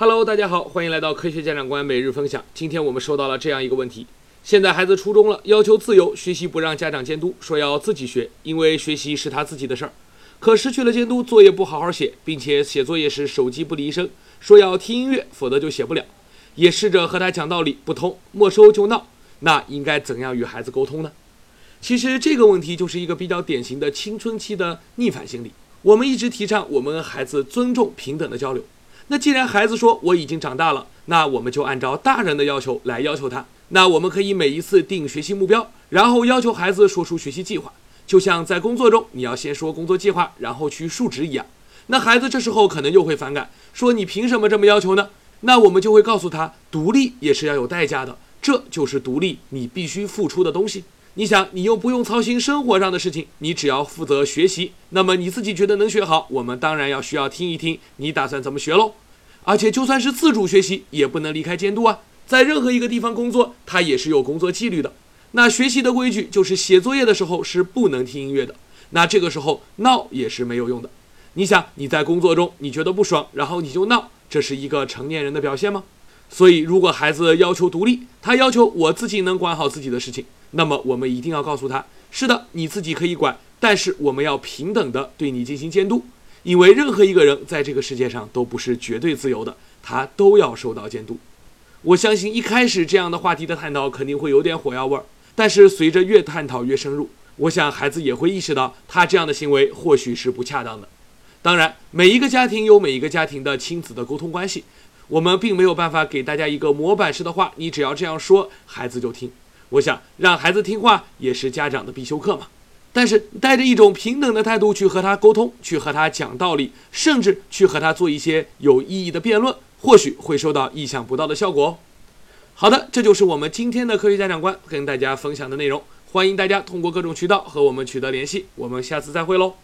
Hello，大家好，欢迎来到科学家长观每日分享。今天我们收到了这样一个问题：现在孩子初中了，要求自由学习，不让家长监督，说要自己学，因为学习是他自己的事儿。可失去了监督，作业不好好写，并且写作业时手机不离身，说要听音乐，否则就写不了。也试着和他讲道理，不通，没收就闹。那应该怎样与孩子沟通呢？其实这个问题就是一个比较典型的青春期的逆反心理。我们一直提倡我们和孩子尊重平等的交流。那既然孩子说我已经长大了，那我们就按照大人的要求来要求他。那我们可以每一次定学习目标，然后要求孩子说出学习计划，就像在工作中你要先说工作计划，然后去述职一样。那孩子这时候可能又会反感，说你凭什么这么要求呢？那我们就会告诉他，独立也是要有代价的，这就是独立你必须付出的东西。你想，你又不用操心生活上的事情，你只要负责学习，那么你自己觉得能学好，我们当然要需要听一听你打算怎么学喽。而且就算是自主学习，也不能离开监督啊。在任何一个地方工作，它也是有工作纪律的。那学习的规矩就是写作业的时候是不能听音乐的。那这个时候闹也是没有用的。你想你在工作中你觉得不爽，然后你就闹，这是一个成年人的表现吗？所以如果孩子要求独立，他要求我自己能管好自己的事情。那么我们一定要告诉他：是的，你自己可以管，但是我们要平等的对你进行监督，因为任何一个人在这个世界上都不是绝对自由的，他都要受到监督。我相信一开始这样的话题的探讨肯定会有点火药味儿，但是随着越探讨越深入，我想孩子也会意识到他这样的行为或许是不恰当的。当然，每一个家庭有每一个家庭的亲子的沟通关系，我们并没有办法给大家一个模板式的话，你只要这样说，孩子就听。我想让孩子听话也是家长的必修课嘛，但是带着一种平等的态度去和他沟通，去和他讲道理，甚至去和他做一些有意义的辩论，或许会收到意想不到的效果。好的，这就是我们今天的科学家长观跟大家分享的内容，欢迎大家通过各种渠道和我们取得联系，我们下次再会喽。